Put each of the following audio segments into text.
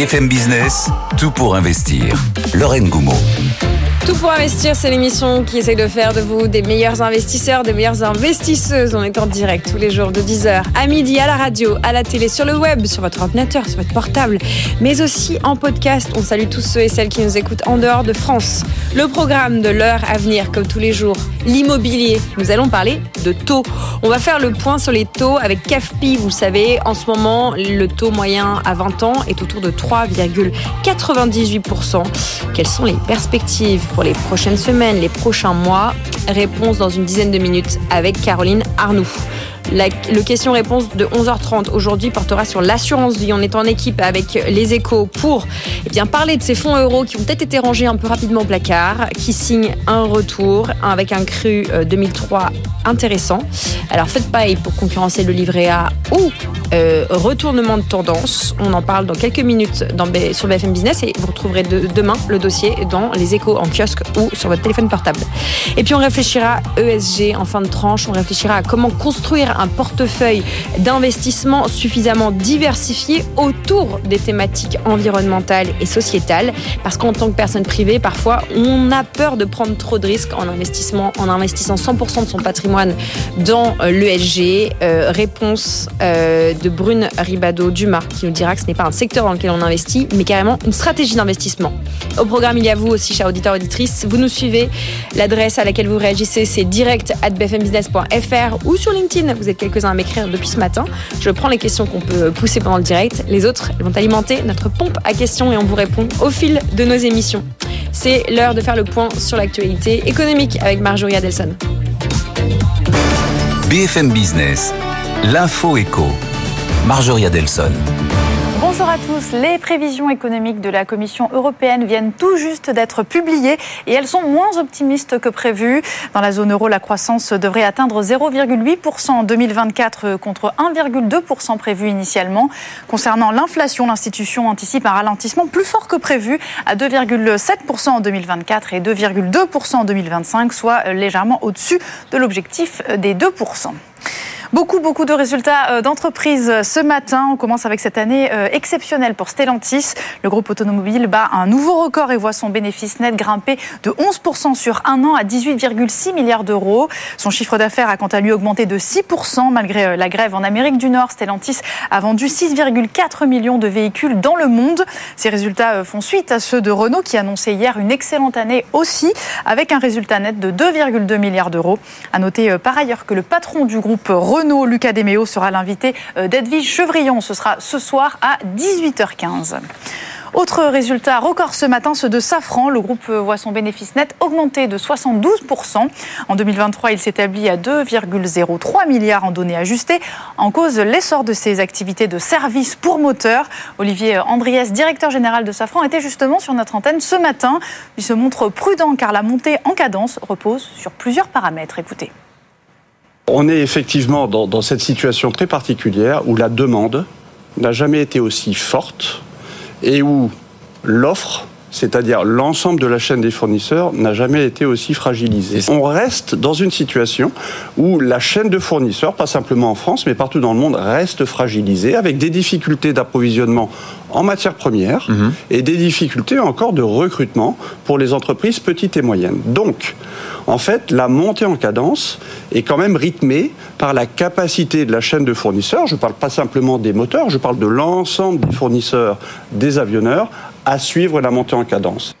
BFM Business, tout pour investir. Lorraine Goumeau. Tout pour investir, c'est l'émission qui essaye de faire de vous des meilleurs investisseurs, des meilleures investisseuses. On est en direct tous les jours de 10h à midi à la radio, à la télé, sur le web, sur votre ordinateur, sur votre portable, mais aussi en podcast. On salue tous ceux et celles qui nous écoutent en dehors de France. Le programme de l'heure à venir, comme tous les jours, l'immobilier. Nous allons parler de taux. On va faire le point sur les taux avec CAFPI. Vous savez, en ce moment, le taux moyen à 20 ans est autour de 3,98%. Quelles sont les perspectives pour les prochaines semaines, les prochains mois Réponse dans une dizaine de minutes avec Caroline Arnoux. La, le question-réponse de 11h30 aujourd'hui portera sur l'assurance vie. On est en équipe avec les échos pour eh bien, parler de ces fonds euros qui ont peut-être été rangés un peu rapidement au placard, qui signent un retour avec un cru 2003 euh, intéressant. Alors faites pareil pour concurrencer le livret A ou euh, retournement de tendance. On en parle dans quelques minutes sur BFM Business et vous retrouverez de, demain le dossier dans les échos en kiosque ou sur votre téléphone portable. Et puis on réfléchira ESG en fin de tranche. On réfléchira à comment construire un portefeuille d'investissement suffisamment diversifié autour des thématiques environnementales et sociétales. Parce qu'en tant que personne privée, parfois, on a peur de prendre trop de risques en investissement, en investissant 100% de son patrimoine dans euh, l'ESG. Euh, réponse euh, de Brune Ribado-Dumas qui nous dira que ce n'est pas un secteur dans lequel on investit, mais carrément une stratégie d'investissement. Au programme, il y a vous aussi, chers auditeurs auditrices. Vous nous suivez. L'adresse à laquelle vous réagissez, c'est direct at bfmbusiness.fr ou sur LinkedIn. Vous êtes quelques-uns à m'écrire depuis ce matin. Je prends les questions qu'on peut pousser pendant le direct. Les autres vont alimenter notre pompe à questions et on vous répond au fil de nos émissions. C'est l'heure de faire le point sur l'actualité économique avec Marjorie Adelson. BFM Business, l'info éco. Marjorie Adelson. Bonjour à tous. Les prévisions économiques de la Commission européenne viennent tout juste d'être publiées et elles sont moins optimistes que prévu. Dans la zone euro, la croissance devrait atteindre 0,8% en 2024 contre 1,2% prévu initialement. Concernant l'inflation, l'institution anticipe un ralentissement plus fort que prévu à 2,7% en 2024 et 2,2% en 2025, soit légèrement au-dessus de l'objectif des 2%. Beaucoup, beaucoup de résultats euh, d'entreprise ce matin. On commence avec cette année euh, exceptionnelle pour Stellantis. Le groupe automobile bat un nouveau record et voit son bénéfice net grimper de 11% sur un an à 18,6 milliards d'euros. Son chiffre d'affaires a quant à lui augmenté de 6% malgré euh, la grève en Amérique du Nord. Stellantis a vendu 6,4 millions de véhicules dans le monde. Ces résultats font suite à ceux de Renault qui annonçait hier une excellente année aussi avec un résultat net de 2,2 milliards d'euros. À noter par ailleurs que le patron du groupe Renault Renault, Lucas Demeo sera l'invité euh, d'Edwige Chevrillon. Ce sera ce soir à 18h15. Autre résultat record ce matin, ceux de Safran. Le groupe voit son bénéfice net augmenter de 72%. En 2023, il s'établit à 2,03 milliards en données ajustées. En cause, l'essor de ses activités de service pour moteur. Olivier Andriès, directeur général de Safran, était justement sur notre antenne ce matin. Il se montre prudent car la montée en cadence repose sur plusieurs paramètres. Écoutez. On est effectivement dans, cette situation très particulière où la demande n'a jamais été aussi forte et où l'offre c'est-à-dire l'ensemble de la chaîne des fournisseurs, n'a jamais été aussi fragilisée. On reste dans une situation où la chaîne de fournisseurs, pas simplement en France, mais partout dans le monde, reste fragilisée, avec des difficultés d'approvisionnement en matières premières mhm. et des difficultés encore de recrutement pour les entreprises petites et moyennes. Donc, en fait, la montée en cadence est quand même rythmée par la capacité de la chaîne de fournisseurs, je ne parle pas simplement des moteurs, je parle de l'ensemble des fournisseurs des avionneurs, à suivre la montée en cadence.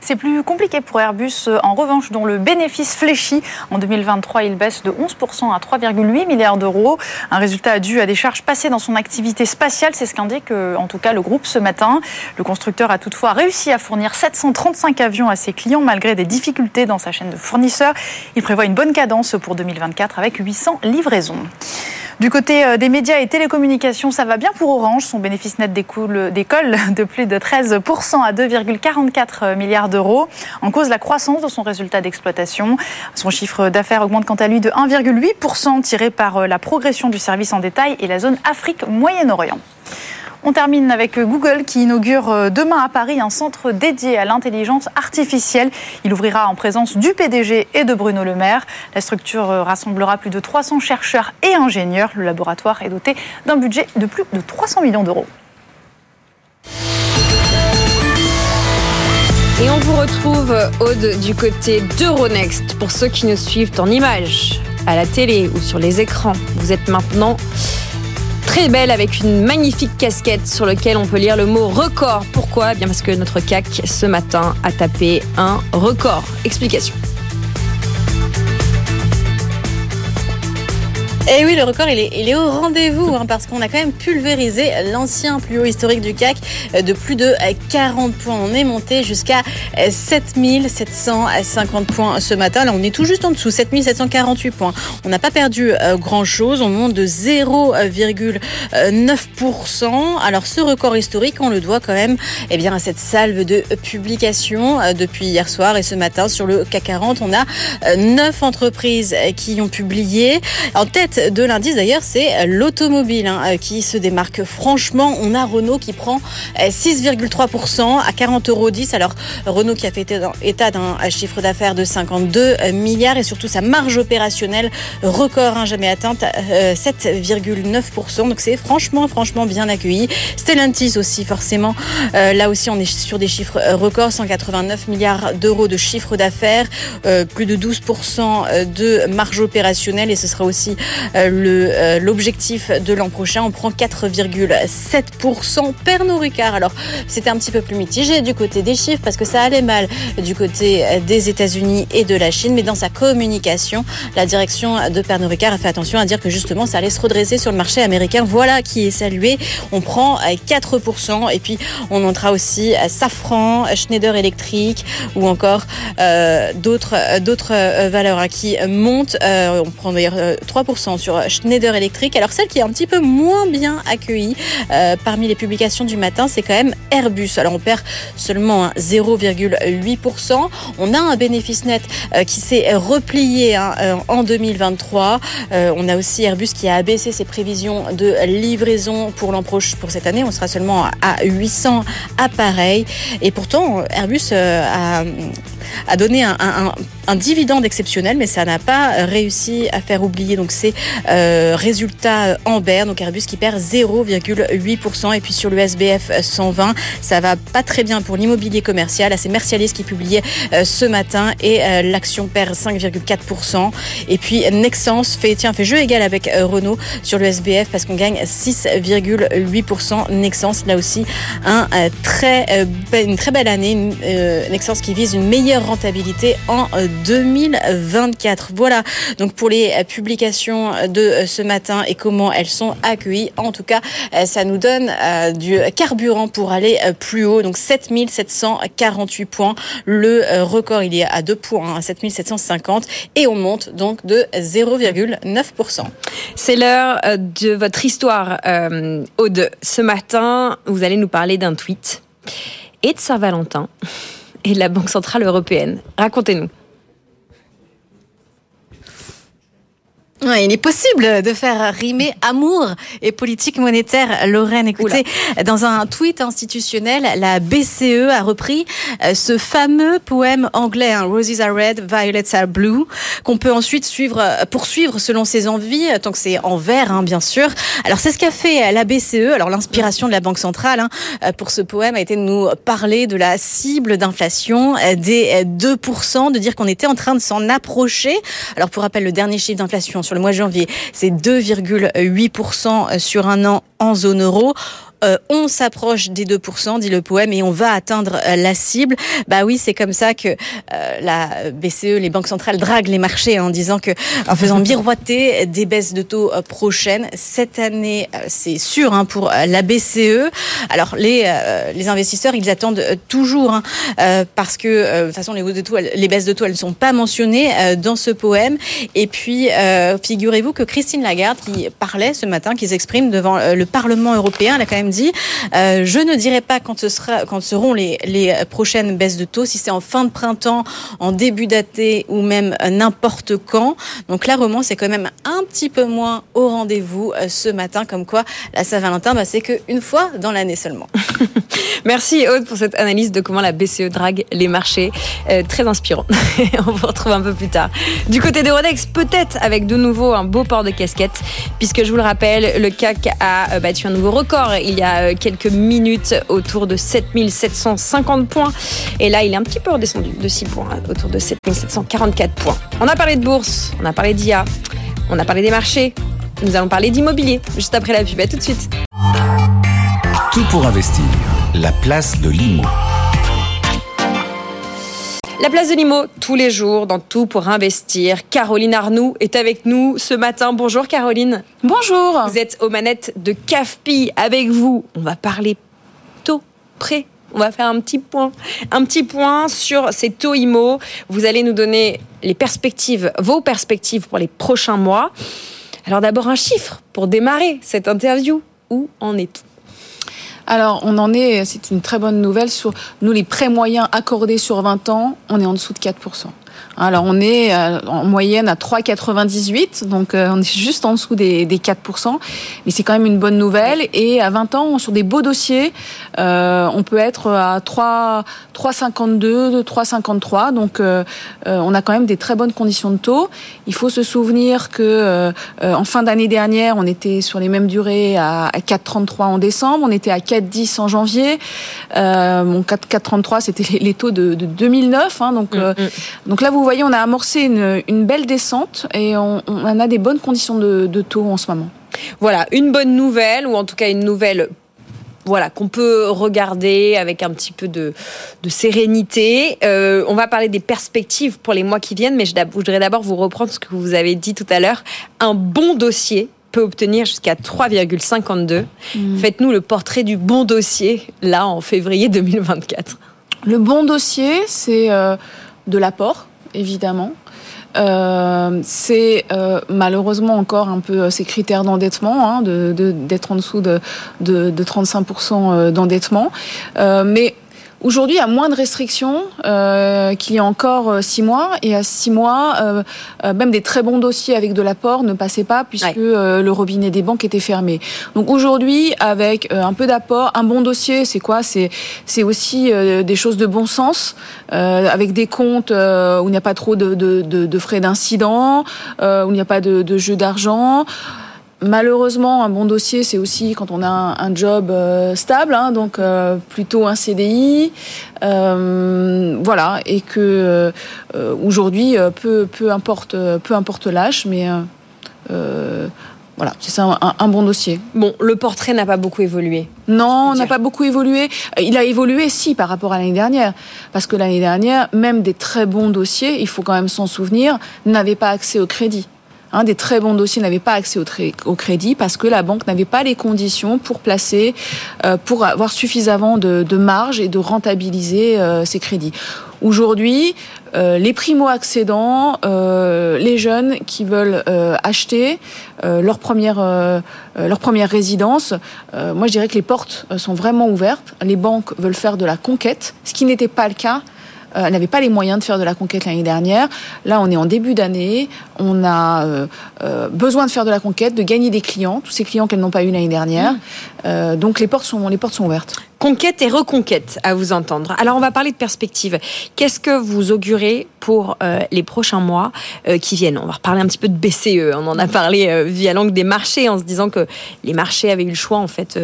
C'est plus compliqué pour Airbus, en revanche, dont le bénéfice fléchit. En 2023, il baisse de 11% à 3,8 milliards d'euros. Un résultat dû à des charges passées dans son activité spatiale. C'est ce qu'indique euh, en tout cas le groupe ce matin. Le constructeur a toutefois réussi à fournir 735 avions à ses clients malgré des difficultés dans sa chaîne de fournisseurs. Il prévoit une bonne cadence pour 2024 avec 800 livraisons. Du côté euh, des médias et télécommunications, ça va bien pour Orange. Son bénéfice net découle, décolle de plus de 13% à 2,44 milliards d'euros. En cause, la croissance de son résultat d'exploitation. Son chiffre d'affaires augmente quant à lui de 1,8%, tiré par euh, la progression du service en détail et la zone Afrique-Moyen-Orient. On termine avec Google qui inaugure euh, demain à Paris un centre dédié à l'intelligence artificielle. Il ouvrira en présence du PDG et de Bruno Le Maire. La structure euh, rassemblera plus de 300 chercheurs et ingénieurs. Le laboratoire est doté d'un budget de plus de 300 millions d'euros. Et on vous retrouve, Aude, du côté d'Euronext. Pour ceux qui nous suivent en images, à la télé ou sur les écrans, vous êtes maintenant très belle avec une magnifique casquette sur laquelle on peut lire le mot record. Pourquoi? Eh Bien parce que notre CAC ce matin a tapé un record. Explication. Et eh oui, le record, il est, il est au rendez-vous hein, parce qu'on a quand même pulvérisé l'ancien plus haut historique du CAC euh, de plus de 40 euh, points. On est monté jusqu'à 7750 euh, points ce matin. Là, on est tout juste en dessous, 7748 points. On n'a pas perdu grand-chose. On monte de 0,9%. Alors, ce record historique, on le doit quand même eh bien, à cette salve de publications depuis hier soir et ce matin sur le CAC 40. On a 9 entreprises qui ont publié. En tête de l'indice d'ailleurs, c'est l'automobile hein, euh, qui se démarque franchement. On a Renault qui prend 6,3% euh, à 40,10 euros. Alors Renault qui a fait état d'un chiffre d'affaires de 52 milliards et surtout sa marge opérationnelle record hein, jamais atteinte 7,9%. Euh, Donc c'est franchement franchement bien accueilli. Stellantis aussi forcément. là aussi on est sur des chiffres records 189 milliards d'euros de chiffre d'affaires, plus de 12% de marge opérationnelle et ce sera aussi euh, euh, l'objectif de l'an prochain. On prend 4,7% Pernod Ricard. Alors, c'était un petit peu plus mitigé du côté des chiffres parce que ça allait mal du côté des États-Unis et de la Chine. Mais dans sa communication, la direction de Pernod Ricard a fait attention à dire que justement, ça allait se redresser sur le marché américain. Voilà qui est salué. On prend 4% et puis on notera aussi Safran, Schneider Electric ou encore euh, d'autres d'autres valeurs hein, qui montent. on prend d'ailleurs 3% sur Schneider Electric. Alors celle qui est un petit peu moins bien accueillie euh, parmi les publications du matin, c'est quand même Airbus. Alors on perd seulement 0,8%. On a un bénéfice net euh, qui s'est replié hein, euh, en 2023. on a aussi Airbus qui a abaissé ses prévisions de livraison pour l'an prochain, pour cette année. On sera seulement à 800 appareils. Et pourtant, Airbus a, donné un dividende exceptionnel, mais ça n'a pas réussi à faire oublier donc ces euh, résultats en berne. Donc Airbus qui perd 0,8%. Et puis sur le SBF 120, ça va pas très bien pour l'immobilier commercial. C'est Mercialis qui publiait euh, ce matin et euh, l'action perd 5,4%. Et puis Nexens fait, tiens, fait jeu égal avec Renault sur le SBF parce qu'on gagne 6,8%. Nexens, là aussi, un, très, une très belle année. Nexens qui vise une meilleure rentabilité en 2024. Voilà donc pour les publications de ce matin et comment elles sont accueillies. En tout cas, ça nous donne euh, du carburant pour aller euh, plus haut. Donc 7748 points. Le euh, record, il est à 2 points, à 7750 et on monte donc de 0,9%. C'est l'heure de votre histoire, Aude. Ce matin, vous allez nous parler d'un tweet et de Saint-Valentin et de la Banque Centrale Européenne. Racontez-nous. Il est possible de faire rimer amour et politique monétaire. Lorraine, écoutez, dans un tweet institutionnel, la BCE a repris euh, ce fameux poème anglais, hein, Roses are red, violets are blue, qu'on peut ensuite suivre, euh, poursuivre selon ses envies, tant que c'est en vert, hein, bien sûr. Alors c'est ce qu'a fait la BCE. Alors l'inspiration de la Banque centrale hein, euh, pour ce poème a été de nous parler de la cible d'inflation des 2%, de dire qu'on était en train de s'en approcher. Alors pour rappel, le dernier chiffre d'inflation sur le mois de janvier, c'est 2,8% sur un an en zone euro. Euh, on s'approche des 2%, dit le poème, et on va atteindre euh, la cible. Bah oui, c'est comme ça que euh, la BCE, les banques centrales draguent les marchés en disant que, en faisant miroiter des baisses de taux prochaines. Cette année, c'est sûr hein, pour la BCE. Alors les les investisseurs, ils attendent toujours hein, parce que de toute façon les de taux, les baisses de taux, elles ne sont pas mentionnées dans ce poème. Et puis figurez-vous que Christine Lagarde, qui parlait ce matin, qui s'exprime devant le Parlement européen, elle a quand même dit euh, je ne dirai pas quand ce sera, quand seront les, prochaines baisses de taux, si c'est en fin de printemps, en début d'été ou même n'importe quand. Donc là, vraiment, c'est quand même un petit peu moins au rendez-vous euh, ce matin, comme quoi la Saint-Valentin, bah, c'est qu'une fois dans l'année seulement. Merci Aude pour cette analyse de comment la BCE drague les marchés. Euh, très inspirant. On vous retrouve un peu plus tard. Du côté d'Eurodex, peut-être avec de nouveau un beau port de casquette, puisque je vous le rappelle, le CAC a battu un nouveau record. Il y a quelques minutes autour de 7750 points. Et là, il est un petit peu redescendu de 6 points, hein, autour de 7744 points. On a parlé de bourse, on a parlé d'IA, on a parlé des marchés. Nous allons parler d'immobilier juste après la pub. À tout de suite. Tout pour investir. La place de l'IMO. La place de l'IMO, tous les jours, dans tout pour investir. Caroline Arnoux est avec nous ce matin. Bonjour Caroline. Bonjour. Vous êtes aux manettes de CAFPI avec vous. On va parler taux, prêt. On va faire un petit point, un petit point sur ces taux IMO. Vous allez nous donner les perspectives, vos perspectives pour les prochains mois. Alors d'abord un chiffre pour démarrer cette interview. Où en est-on? Alors, on en est, c'est une très bonne nouvelle sur nous, les prêts moyens accordés sur 20 ans, on est en dessous de 4%. Alors on est euh, en moyenne à 3,98, donc euh, on est juste en dessous des, 4%, mais c'est quand même une bonne nouvelle. Et à 20 ans, sur des beaux dossiers, euh, on peut être à 3,52, 3,53, donc on a quand même des très bonnes conditions de taux. Il faut se souvenir que en fin d'année dernière, on était sur les mêmes durées à 4,33 en décembre, on était à 4,10 en janvier. bon, 4,33 c'était les taux de, 2009, hein, donc, mm, mm. donc là vous voyez, on a amorcé une, belle descente et on, a des bonnes conditions de, taux en ce moment. Voilà, une bonne nouvelle, ou en tout cas une nouvelle voilà, qu'on peut regarder avec un petit peu de, sérénité. Euh, on va parler des perspectives pour les mois qui viennent, mais je, voudrais d'abord vous reprendre ce que vous avez dit tout à l'heure. Un bon dossier peut obtenir jusqu'à 3,52. Mmh. Faites-nous le portrait du bon dossier, là, en février 2024. Le bon dossier, c'est euh, de l'apport évidemment. Euh, c'est euh, malheureusement encore un peu euh, ces critères d'endettement, hein, d'être en dessous de, de, de 35% d'endettement. mais Aujourd'hui, il y a moins de restrictions euh, qu'il y a encore euh, six mois. Et à six mois, euh, même des très bons dossiers avec de l'apport ne passaient pas puisque le robinet des banques était fermé. Donc aujourd'hui, avec un peu d'apport, un bon dossier, c'est quoi? C'est c'est aussi des choses de bon sens, avec des comptes où il n'y a pas trop de, de, de, de frais d'incident, où il n'y a pas de, de jeu d'argent. Malheureusement, un bon dossier, c'est aussi quand on a un, job euh, stable, hein, donc euh, plutôt un CDI, euh, voilà, et que aujourd'hui, peu, peu importe, peu importe l'âge, mais voilà, c'est ça un, bon dossier. Bon, le portrait n'a pas beaucoup évolué. Non, n'a pas beaucoup évolué. Il a évolué, si, par rapport à l'année dernière. Parce que l'année dernière, même des très bons dossiers, il faut quand même s'en souvenir, n'avaient pas accès au crédit des très bons dossiers n'avaient pas accès au, crédit parce que la banque n'avait pas les conditions pour placer, euh, pour avoir suffisamment de, marge et de rentabiliser euh, ces crédits. Aujourd'hui, euh, les primo-accédants, les jeunes qui veulent acheter leur première leur première résidence, moi je dirais que les portes sont vraiment ouvertes. Les banques veulent faire de la conquête, ce qui n'était pas le cas euh, n'avait pas les moyens de faire de la conquête l'année dernière. Là, on est en début d'année. On a euh, euh, besoin de faire de la conquête, de gagner des clients, tous ces clients qu'elles n'ont pas eu l'année dernière. Mmh. donc les portes sont les portes sont ouvertes. Conquête et reconquête, à vous entendre. Alors, on va parler de perspective. Qu'est-ce que vous augurez pour les prochains mois qui viennent? On va reparler un petit peu de BCE. On en a parlé via l'angle des marchés, en se disant que les marchés avaient eu le choix, en fait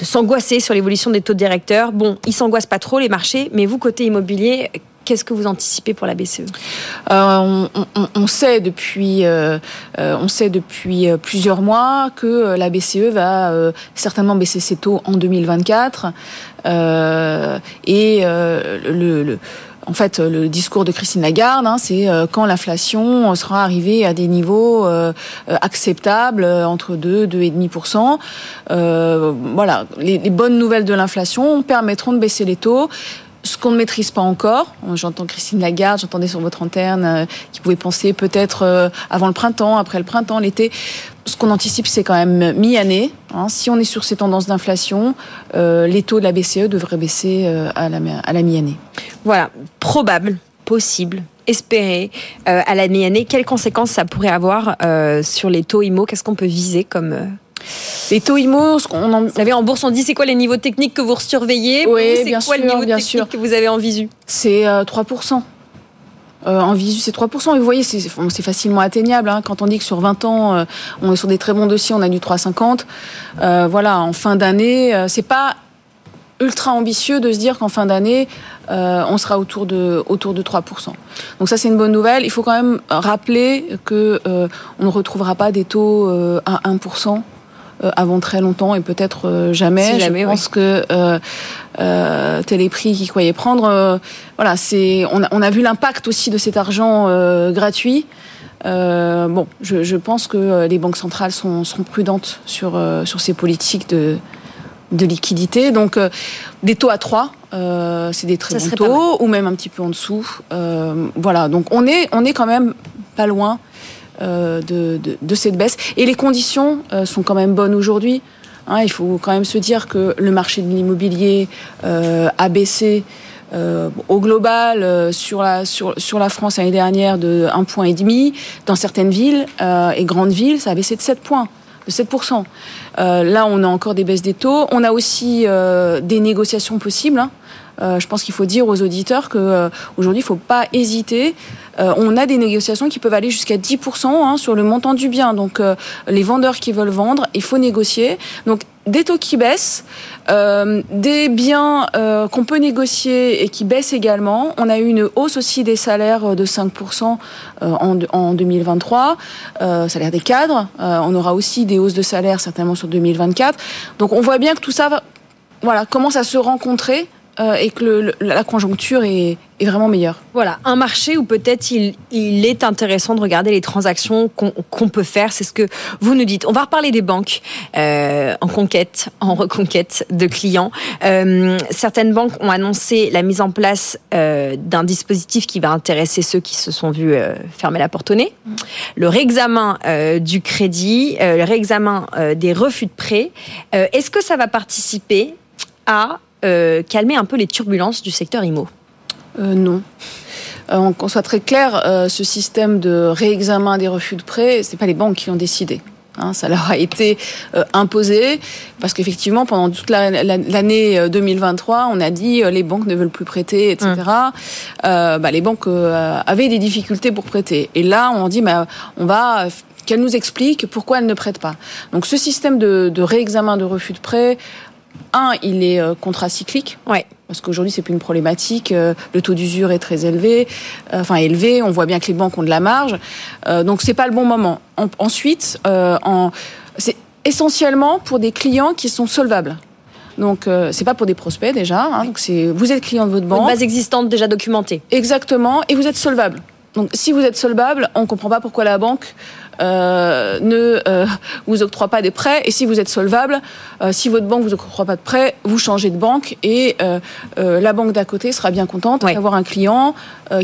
de s'angoisser sur l'évolution des taux directeurs. Bon, ils s'angoissent pas trop les marchés, mais vous côté immobilier, Qu'est-ce que vous anticipez pour la BCE euh, on, sait depuis, euh, euh, on sait depuis plusieurs mois que la BCE va certainement baisser ses taux en 2024 et le en fait, le discours de Christine Lagarde, hein, c'est euh, quand l'inflation sera arrivée à des niveaux euh, acceptables, euh, entre 2 2,5%. Euh, voilà, les, bonnes nouvelles de l'inflation permettront de baisser les taux ce qu'on ne maîtrise pas encore. J'entends Christine Lagarde, j'entendais sur votre antenne euh, qui pouvait penser peut-être euh, avant le printemps, après le printemps, l'été. Ce qu'on anticipe, c'est quand même mi-année. Hein. Si on est sur ces tendances d'inflation, euh, les taux de la BCE devraient baisser à la, à la mi-année. Voilà, probable, possible, espéré à la mi-année. Quelles conséquences ça pourrait avoir sur les taux IMO Qu'est-ce qu'on peut viser comme les taux IMO, en... Vous savez, en bourse, on dit c'est quoi les niveaux techniques que vous surveillez? Oui, bien C'est quoi sûr, le niveau technique que vous avez en visu? C'est 3%. En visu, c'est 3%. Et vous voyez, c'est facilement atteignable. Hein. Quand on dit que sur 20 ans, on est sur des très bons dossiers, on a du 3,50. voilà, en fin d'année, c'est pas ultra ambitieux de se dire qu'en fin d'année, euh, on sera autour de, autour de 3%. Donc ça, c'est une bonne nouvelle. Il faut quand même rappeler que euh, on ne retrouvera pas des taux euh, à 1% avant très longtemps et peut-être jamais. jamais. Je pense que euh, Téléprix qui croyait prendre, voilà, c'est on a, on a vu l'impact aussi de cet argent gratuit. bon, je, je, pense que les banques centrales sont, sont prudentes sur, sur ces politiques de, de liquidité. Donc, euh, des taux à 3, euh, c'est des très bons taux, ou même un petit peu en dessous. Euh, voilà, donc on est, on est quand même pas loin de, de, cette baisse. Et les conditions sont quand même bonnes aujourd'hui. Hein, il faut quand même se dire que le marché de l'immobilier a baissé. au global, sur, la, sur, sur la France l'année dernière, de 1,5 point. Dans certaines villes et grandes villes, ça a baissé de 7 points de 7%. Euh, là, on a encore des baisses des taux. On a aussi euh, des négociations possibles. Hein. Euh, je pense qu'il faut dire aux auditeurs que aujourd'hui, il ne faut pas hésiter. on a des négociations qui peuvent aller jusqu'à 10% hein, sur le montant du bien. Donc, les vendeurs qui veulent vendre, il faut négocier. Donc, des taux qui baissent, euh, des biens euh, qu'on peut négocier et qui baissent également. On a eu une hausse aussi des salaires de 5% euh, en, en 2023, salaire des cadres. on aura aussi des hausses de salaire certainement sur 2024. Donc on voit bien que tout ça va, voilà, commence à se rencontrer et que la conjoncture est, vraiment meilleur. Voilà, un marché où peut-être il, est intéressant de regarder les transactions qu'on peut faire. C'est ce que vous nous dites. On va reparler des banques euh, en conquête, en reconquête de clients. Euh, certaines banques ont annoncé la mise en place euh, d'un dispositif qui va intéresser ceux qui se sont vus euh, fermer la porte au nez. Le réexamen euh, du crédit, euh, le réexamen des refus de prêt. Est-ce que ça va participer à calmer un peu les turbulences du secteur IMO euh, non. Euh, qu'on soit très clair, euh, ce système de réexamen des refus de prêt, c'est pas les banques qui ont décidé. Hein, ça leur a été imposé parce qu'effectivement, pendant toute l'année 2023, on a dit les banques ne veulent plus prêter, etc. Mmh. bah, les banques avaient des difficultés pour prêter. Et là, on dit, bah, on va qu'elles nous expliquent pourquoi elles ne prêtent pas. Donc, ce système de, de réexamen de refus de prêt, un, il est contracyclique. Ouais parce qu'aujourd'hui c'est plus une problématique. Euh, le taux d'usure est très élevé, euh, enfin élevé. On voit bien que les banques ont de la marge, euh, donc c'est pas le bon moment. ensuite, c'est essentiellement pour des clients qui sont solvables. Donc c'est pas pour des prospects déjà. Hein, donc c'est vous êtes client de votre banque. Une base existante déjà documentée. Exactement, et vous êtes solvable. Donc si vous êtes solvable, on comprend pas pourquoi la banque euh, ne euh, vous octroie pas des prêts. Et si vous êtes solvable, euh, si votre banque vous octroie pas de prêts, vous changez de banque et la banque d'à côté sera bien contente d'avoir un client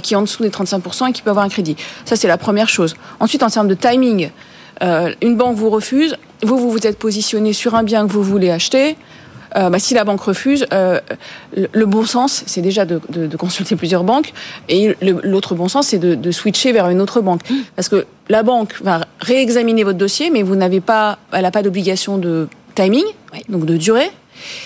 qui est en dessous des 35% et qui peut avoir un crédit. Ça, c'est la première chose. Ensuite, en termes de timing, une banque vous refuse, vous, vous vous êtes positionné sur un bien que vous voulez acheter. Euh, bah, si la banque refuse, euh, le bon sens, c'est déjà de, consulter plusieurs banques, et l'autre bon sens, c'est de, switcher vers une autre banque, parce que la banque va réexaminer votre dossier, mais vous n'avez pas, elle n'a pas d'obligation de timing, donc de durée.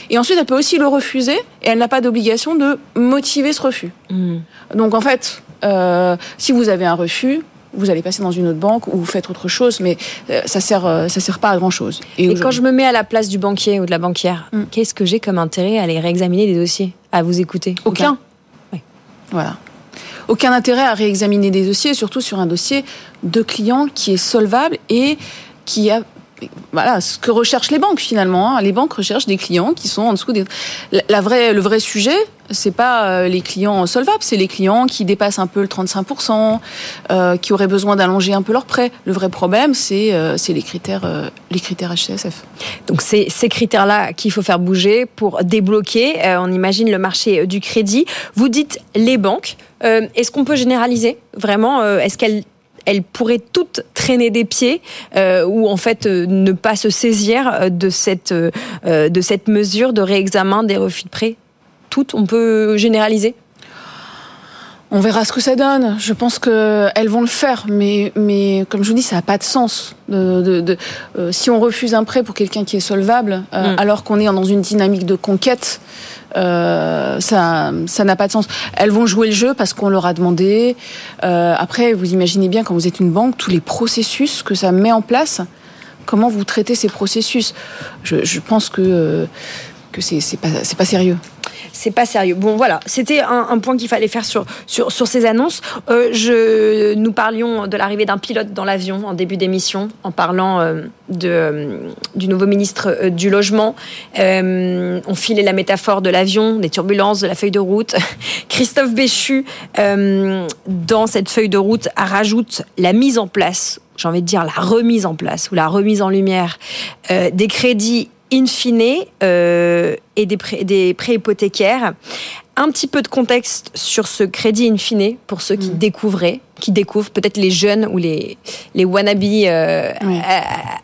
Et ensuite, elle peut aussi le refuser, et elle n'a pas d'obligation de motiver ce refus. Hmm. Donc en fait, euh, si vous avez un refus, vous allez passer dans une autre banque ou vous faites autre chose, mais euh, ça sert, euh, ça sert pas à grand chose. Et, quand je me mets à la place du banquier ou de la banquière, mm. qu'est-ce que j'ai comme intérêt à aller réexaminer les dossiers, à vous écouter Aucun. Oui. Voilà. Aucun intérêt à réexaminer des dossiers, surtout sur un dossier de client qui est solvable et qui a voilà ce que recherchent les banques finalement. Hein. Les banques recherchent des clients qui sont en dessous des. La vraie, le vrai sujet, c'est pas euh, les clients solvables, c'est les clients qui dépassent un peu le 35%, euh, qui auraient besoin d'allonger un peu leurs prêts. Le vrai problème, c'est euh, les critères, euh, les critères HCSF. Donc c'est ces critères-là qu'il faut faire bouger pour débloquer. on imagine le marché du crédit. Vous dites les banques. Est-ce qu'on peut généraliser vraiment Est-ce qu'elles elles pourraient toutes traîner des pieds euh, ou en fait euh, ne pas se saisir euh, de cette, de cette mesure de réexamen des refus de prêt. Toutes, on peut généraliser? On verra ce que ça donne. Je pense qu'elles vont le faire, mais, mais comme je vous dis, ça n'a pas de sens. De, euh, si on refuse un prêt pour quelqu'un qui est solvable, euh, mm. alors qu'on est dans une dynamique de conquête, euh, ça ça n'a pas de sens. Elles vont jouer le jeu parce qu'on leur a demandé. après, vous imaginez bien quand vous êtes une banque, tous les processus que ça met en place. Comment vous traitez ces processus? Je, je, pense que que c'est pas c'est pas sérieux c'est pas sérieux. Bon, voilà, c'était un, point qu'il fallait faire sur, ces annonces. Euh, nous parlions de l'arrivée d'un pilote dans l'avion en début d'émission, en parlant euh, de, euh, du nouveau ministre du Logement. on filait la métaphore de l'avion, des turbulences, de la feuille de route. Christophe Béchu, dans cette feuille de route, rajoute la mise en place j'ai envie de dire la remise en place ou la remise en lumière des crédits in fine euh, et des prêts, des prêts hypothécaires. Un petit peu de contexte sur ce crédit in fine pour ceux qui mm. découvraient, qui découvrent peut-être les jeunes ou les les wannabe euh,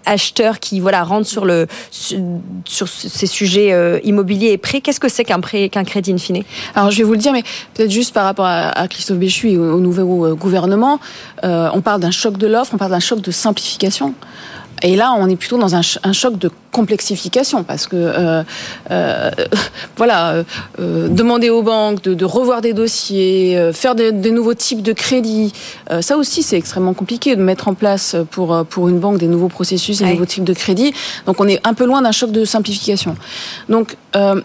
acheteurs qui voilà rentrent sur le sur, ces sujets euh, immobiliers et prêts. Qu'est-ce que c'est qu'un prêt qu'un crédit in fine? Alors je vais vous le dire, mais peut-être juste par rapport à, Christophe Béchu et au, nouveau gouvernement, on parle d'un choc de l'offre, on parle d'un choc de simplification. Et là, on est plutôt dans un, choc de complexification parce que, euh, euh, voilà, euh, demander aux banques de, revoir des dossiers, faire des, nouveaux types de crédits, ça aussi, c'est extrêmement compliqué de mettre en place pour, pour une banque des nouveaux processus, des nouveaux types de crédits. Donc, on est un peu loin d'un choc de simplification. Donc,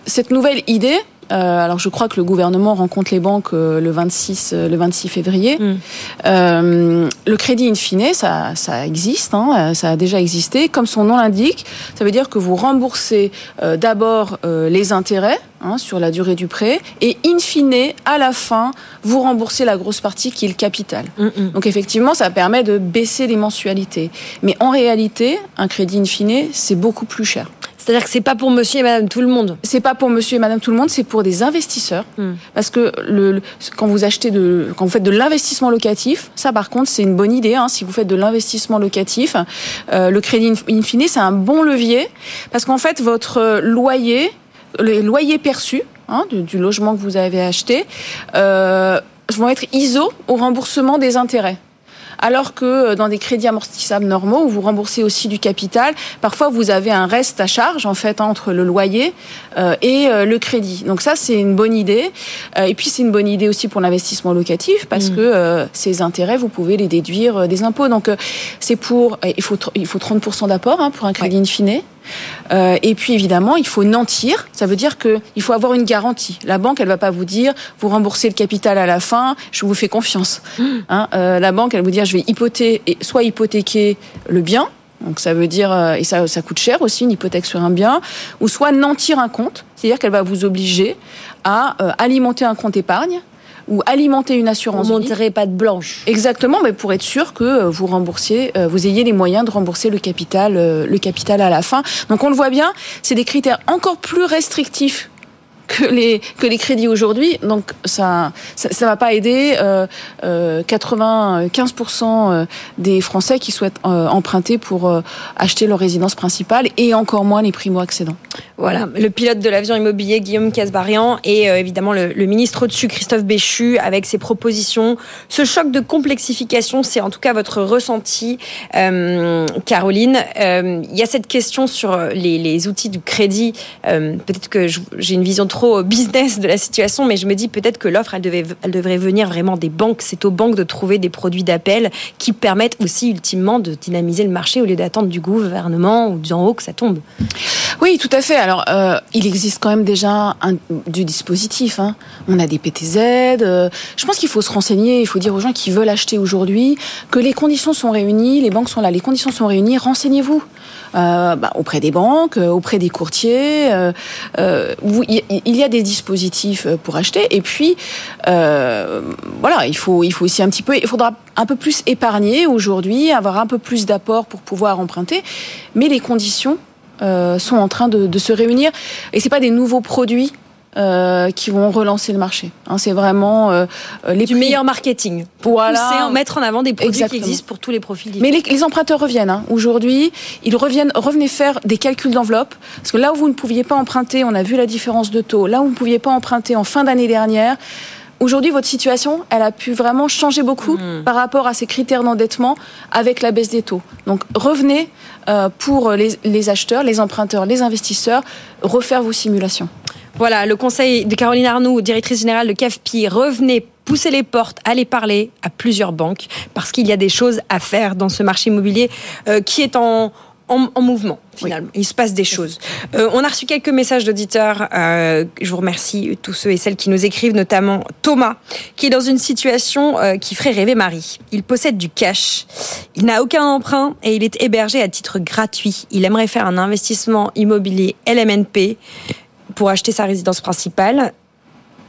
cette nouvelle idée, euh, alors je crois que le gouvernement rencontre les banques euh, le 26 euh, le 26 février. Mm. le crédit in fine, ça, ça existe, hein, ça a déjà existé. Comme son nom l'indique, ça veut dire que vous remboursez d'abord les intérêts hein, sur la durée du prêt et in fine, à la fin, vous remboursez la grosse partie qui est le capital. Mm, mm. Donc effectivement, ça permet de baisser les mensualités. Mais en réalité, un crédit in fine, c'est beaucoup plus cher. C'est-à-dire que c'est pas pour monsieur et madame tout le monde. C'est pas pour monsieur et madame tout le monde, c'est pour des investisseurs. Hmm. Parce que le, quand vous achetez de, quand vous faites de l'investissement locatif, ça par contre c'est une bonne idée. Hein, si vous faites de l'investissement locatif, euh, le crédit in fine c'est un bon levier parce qu'en fait votre loyer, les loyers perçus hein, du, logement que vous avez acheté, euh, vont être ISO au remboursement des intérêts alors que euh, dans des crédits amortissables normaux où vous remboursez aussi du capital, parfois vous avez un reste à charge en fait entre le loyer euh, et euh, le crédit. Donc ça c'est une bonne idée. et puis c'est une bonne idée aussi pour l'investissement locatif parce mmh. que ces intérêts vous pouvez les déduire des impôts. Donc c'est pour il faut il faut 30 d'apport hein, pour un crédit in fine. Euh, et puis évidemment, il faut nantir. Ça veut dire qu'il faut avoir une garantie. La banque, elle va pas vous dire, vous remboursez le capital à la fin, je vous fais confiance. Mmh. Hein, euh, la banque, elle va vous dire, je vais soit hypothéquer le bien, donc ça veut dire, euh, et ça, ça coûte cher aussi, une hypothèque sur un bien, ou soit nantir un compte, c'est-à-dire qu'elle va vous obliger à alimenter un compte épargne ou alimenter une assurance. Vous monterez pas de blanche. Exactement, mais pour être sûr que euh, vous remboursiez, euh, vous ayez les moyens de rembourser le capital, euh, le capital à la fin. Donc on le voit bien, c'est des critères encore plus restrictifs que les crédits aujourd'hui. Donc ça, ça, ça va pas aider euh, euh, 95% euh, des Français qui souhaitent euh, emprunter pour euh, acheter leur résidence principale et encore moins les primo accédants. Voilà, le pilote de l'avion immobilier Guillaume Casbarian et évidemment le, le, ministre au-dessus Christophe Béchu avec ses propositions. Ce choc de complexification, c'est en tout cas votre ressenti, Caroline. Il y a cette question sur les, les outils du crédit. Peut-être que j'ai une vision trop business de la situation, mais je me dis peut-être que l'offre, elle, elle devrait venir vraiment des banques. C'est aux banques de trouver des produits d'appel qui permettent aussi ultimement de dynamiser le marché au lieu d'attendre du gouvernement ou d'en haut que ça tombe. Oui, tout à fait. Alors, euh, il existe quand même déjà du dispositif. Hein. On a des PTZ. Euh, je pense qu'il faut se renseigner. Il faut dire aux gens qui veulent acheter aujourd'hui que les conditions sont réunies, les banques sont là, les conditions sont réunies. Renseignez-vous. Euh, bah, auprès des banques, euh, auprès des courtiers. Euh, il y a des dispositifs pour acheter. Et puis, voilà, il faut, il faut aussi un petit peu, il faudra un peu plus épargner aujourd'hui, avoir un peu plus d'apport pour pouvoir emprunter. Mais les conditions sont en train de, de se réunir. Et c'est pas des nouveaux produits euh, qui vont relancer le marché. Hein, c'est vraiment euh, les du meilleur marketing. Voilà. en mettre en avant des produits qui existent pour tous les profils. Mais les, les, emprunteurs reviennent. Hein. Aujourd'hui, ils reviennent, revenez faire des calculs d'enveloppe parce que là où vous ne pouviez pas emprunter, on a vu la différence de taux. Là où vous ne pouviez pas emprunter en fin d'année dernière, Aujourd'hui, votre situation, elle a pu vraiment changer beaucoup Hmm. par rapport à ces critères d'endettement avec la baisse des taux. Donc revenez euh, pour les, les acheteurs, les emprunteurs, les investisseurs, refaire vos simulations. Voilà, le conseil de Caroline Arnoux, directrice générale de CAFPI, revenez pousser les portes, allez parler à plusieurs banques, parce qu'il y a des choses à faire dans ce marché immobilier euh, qui est en, en, en mouvement, finalement. Il se passe des choses. Euh, on a reçu quelques messages d'auditeurs. euh, je vous remercie tous ceux et celles qui nous écrivent, notamment Thomas, qui est dans une situation euh, qui ferait rêver Marie. Il possède du cash, il n'a aucun emprunt et il est hébergé à titre gratuit. Il aimerait faire un investissement immobilier LMNP pour acheter sa résidence principale.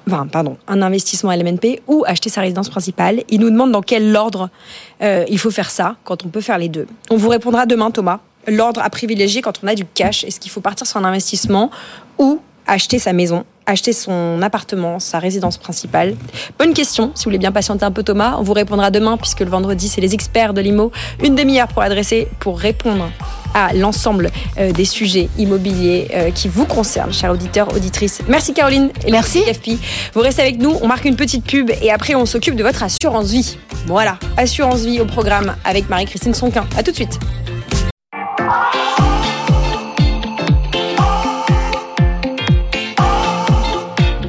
Enfin, pardon, un investissement LMNP ou acheter sa résidence principale. Il nous demande dans quel ordre euh, il faut faire ça, quand on peut faire les deux. On vous répondra demain, Thomas. L'ordre à privilégier quand on a du cash. Est-ce qu'il faut partir sur un investissement ou acheter sa maison, acheter son appartement, sa résidence principale Bonne question. Si vous voulez bien patienter un peu, Thomas, on vous répondra demain puisque le vendredi, c'est les experts de l'IMO. Une demi-heure pour adresser, pour répondre à l'ensemble euh, des sujets immobiliers euh, qui vous concernent, chers auditeurs, auditrices. Merci Caroline et merci FP. Vous restez avec nous, on marque une petite pub et après on s'occupe de votre assurance vie. Voilà, assurance vie au programme avec Marie-Christine Sonquin. À tout de suite.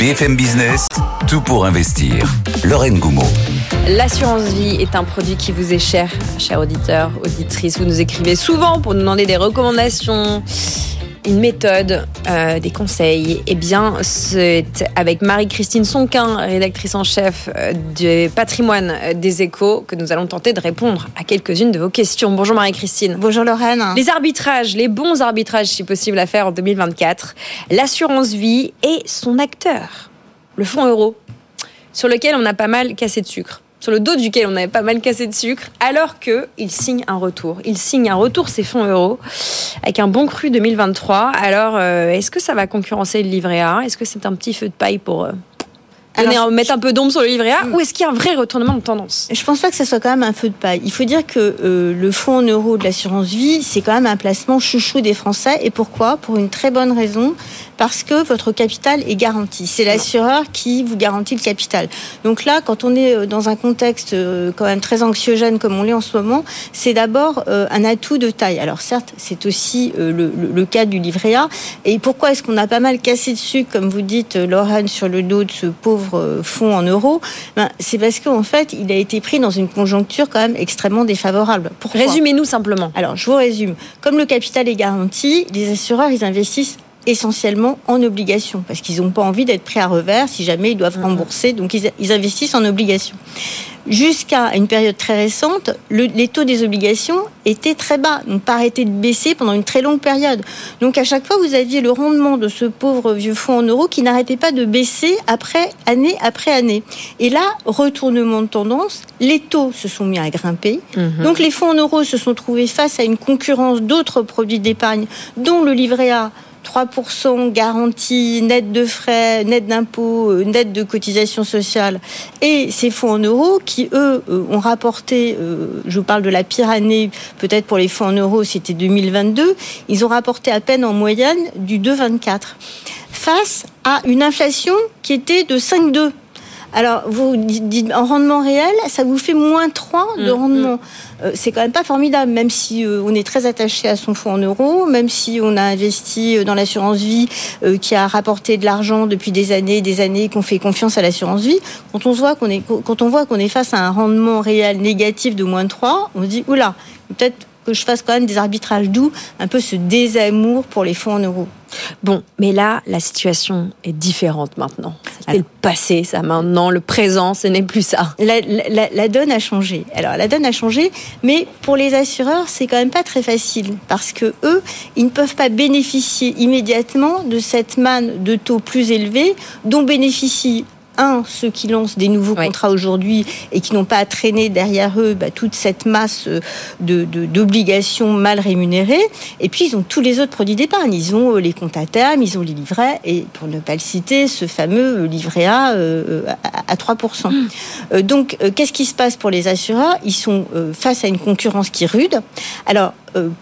BFM Business, tout pour investir. Lorraine Goumeau. L'assurance vie est un produit qui vous est cher, chers auditeurs, auditrices. Vous nous écrivez souvent pour nous demander des recommandations, une méthode, euh, des conseils. Eh bien, c'est avec Marie-Christine Sonquin, rédactrice en chef euh, du patrimoine des échos, que nous allons tenter de répondre à quelques-unes de vos questions. Bonjour Marie-Christine. Bonjour Lorraine. Les arbitrages, les bons arbitrages, si possible, à faire en 2024. L'assurance vie et son acteur, le fonds euro, sur lequel on a pas mal cassé de sucre. Sur le dos duquel on avait pas mal cassé de sucre, alors que il signe un retour. Il signe un retour ces fonds euros avec un bon cru 2023. Alors, euh, est-ce que ça va concurrencer le livret A? Est-ce que c'est un petit feu de paille pour euh, donner Alors, un- mettre un peu d'ombre sur le livret A Ou est-ce qu'il y a un vrai retournement de tendance? Je pense pas que ce soit quand même un feu de paille. Il faut dire que euh, le fonds en euros de l'assurance vie, c'est quand même un placement chouchou des Français. Et pourquoi? Pour une très bonne raison, parce que votre capital est garanti. C'est l'assureur qui vous garantit le capital. Donc là, quand on est euh, dans un contexte euh, quand même très anxiogène comme on l'est en ce moment, c'est d'abord un atout de taille. Alors certes, c'est aussi le, le- le cas du livret A. Et pourquoi est-ce qu'on a pas mal cassé dessus, comme vous dites, Lorraine, sur le dos de ce pauvre euh, fonds en euros ben, C'est parce qu'en fait, il a été pris dans une conjoncture quand même extrêmement défavorable. Pourquoi? Résumez-nous simplement. alors, je vous résume. Comme le capital est garanti, les assureurs, ils investissent essentiellement en obligations parce qu'ils n'ont pas envie d'être pris à revers si jamais ils doivent rembourser. Donc, ils, ils investissent en obligations. Jusqu'à une période très récente, le- les taux des obligations étaient très bas, n'ont pas arrêté de baisser pendant une très longue période. Donc à chaque fois, vous aviez le rendement de ce pauvre vieux fonds en euros qui n'arrêtait pas de baisser après année après année. Et là, retournement de tendance, les taux se sont mis à grimper. Donc les fonds en euros se sont trouvés face à une concurrence d'autres produits d'épargne, dont le livret A. 3% garantie, net de frais, net d'impôts, euh, net de cotisations sociales, et ces fonds en euros qui, eux, euh, ont rapporté, euh, je vous parle de la pire année, peut-être pour les fonds en euros, c'était 2022, ils ont rapporté à peine en moyenne du 2,24, face à une inflation qui était de 5,2. Alors, vous dites en rendement réel, ça vous fait moins 3 de rendement. Euh, c'est quand même pas formidable, même si euh, on est très attaché à son fonds en euros, même si on a investi euh, dans l'assurance vie euh, qui a rapporté de l'argent depuis des années et des années, qu'on fait confiance à l'assurance vie. Quand on, voit qu'on est, quand on voit qu'on est face à un rendement réel négatif de moins 3, on se dit, oula, peut-être que je fasse quand même des arbitrages doux, un peu ce désamour pour les fonds en euros. Bon, mais là, la situation est différente maintenant. C'était le passé, ça maintenant, le présent, ce n'est plus ça. La, la- la donne a changé. Alors la donne a changé, mais pour les assureurs, c'est quand même pas très facile parce que eux, ils ne peuvent pas bénéficier immédiatement de cette manne de taux plus élevés dont bénéficient un, ceux qui lancent des nouveaux contrats aujourd'hui et qui n'ont pas à traîner derrière eux bah, toute cette masse euh, de- de- d'obligations mal rémunérées. Et puis, ils ont tous les autres produits d'épargne. Ils ont euh, les comptes à terme, ils ont les livrets, et pour ne pas le citer, ce fameux euh, livret A euh, à, à 3%. Euh, donc, euh, qu'est-ce qui se passe pour les assureurs? Ils sont face à une concurrence qui est rude. Alors,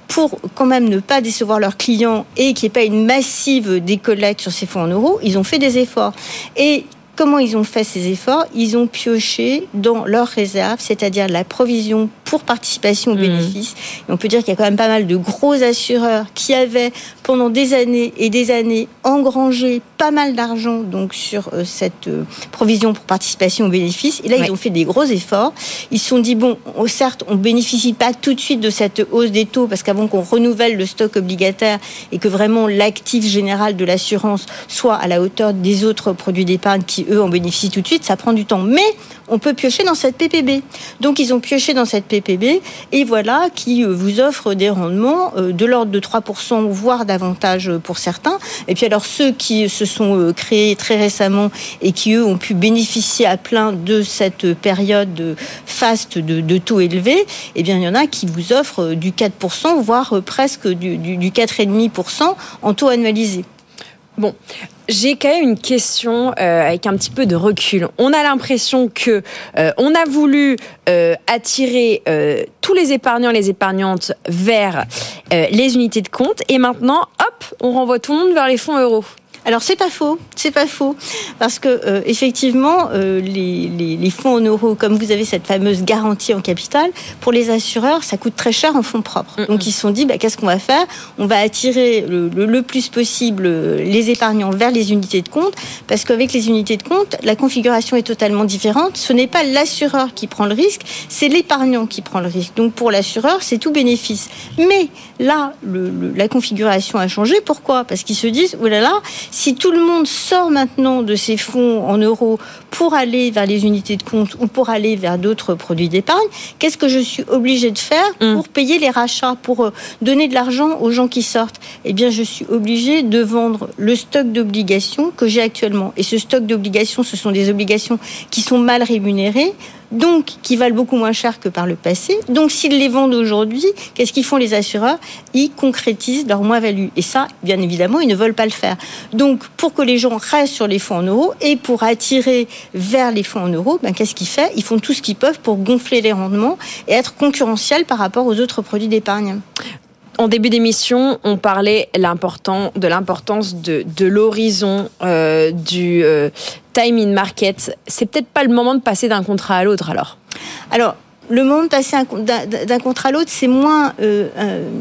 pour quand même ne pas décevoir leurs clients et qu'il n'y ait pas une massive décollecte sur ces fonds en euros, ils ont fait des efforts. Et Comment ils ont fait ces efforts Ils ont pioché dans leurs réserves, c'est-à-dire la provision pour participation aux Mmh. bénéfices. Et on peut dire qu'il y a quand même pas mal de gros assureurs qui avaient pendant des années et des années engrangé pas mal d'argent donc sur euh, cette euh, provision pour participation aux bénéfices. Et là, Ouais. ils ont fait des gros efforts. Ils se sont dit bon, on- certes, on bénéficie pas tout de suite de cette hausse des taux parce qu'avant qu'on renouvelle le stock obligataire et que vraiment l'actif général de l'assurance soit à la hauteur des autres produits d'épargne qui eux en bénéficient tout de suite, ça prend du temps. Mais on peut piocher dans cette PPB. Donc ils ont pioché dans cette PPB et voilà qui euh, vous offre des rendements euh, de l'ordre de 3%, voire davantage pour certains. Et puis alors ceux qui se sont euh, créés très récemment et qui eux ont pu bénéficier à plein de cette période faste de, de taux élevés, eh bien il y en a qui vous offrent du 4%, voire presque du, du 4,5% en taux annualisé. Bon, j'ai quand même une question euh, avec un petit peu de recul. On a l'impression que euh, on a voulu euh, attirer tous les épargnants, les épargnantes vers les unités de compte, et maintenant, hop, on renvoie tout le monde vers les fonds euros. Alors c'est pas faux, c'est pas faux, parce que euh, effectivement euh, les, les, les fonds en euros, comme vous avez cette fameuse garantie en capital, pour les assureurs, ça coûte très cher en fonds propres. Donc ils se sont dit, bah, qu'est-ce qu'on va faire? On va attirer le, le, le plus possible euh, les épargnants vers les unités de compte, parce qu'avec les unités de compte, la configuration est totalement différente. Ce n'est pas l'assureur qui prend le risque, c'est l'épargnant qui prend le risque. Donc pour l'assureur, c'est tout bénéfice. Mais là, le, la configuration a changé. Pourquoi? Parce qu'ils se disent, oh là là, si tout le monde sort maintenant de ces fonds en euros pour aller vers les unités de compte ou pour aller vers d'autres produits d'épargne, qu'est-ce que je suis obligé de faire pour payer les rachats, pour euh, donner de l'argent aux gens qui sortent? Eh bien, je suis obligé de vendre le stock d'obligations que j'ai actuellement. Et ce stock d'obligations, ce sont des obligations qui sont mal rémunérées donc qui valent beaucoup moins cher que par le passé. Donc s'ils les vendent aujourd'hui, qu'est-ce qu'ils font les assureurs? Ils concrétisent leur moins-value. Et ça, bien évidemment, ils ne veulent pas le faire. Donc pour que les gens restent sur les fonds en euros et pour attirer vers les fonds en euros, ben, qu'est-ce qu'ils font? Ils font tout ce qu'ils peuvent pour gonfler les rendements et être concurrentiels par rapport aux autres produits d'épargne. En début d'émission, on parlait de l'importance de, de l'horizon, euh, du euh, time in market. C'est peut-être pas le moment de passer d'un contrat à l'autre alors? Le moment de passer d'un, contrat à l'autre, c'est moins euh,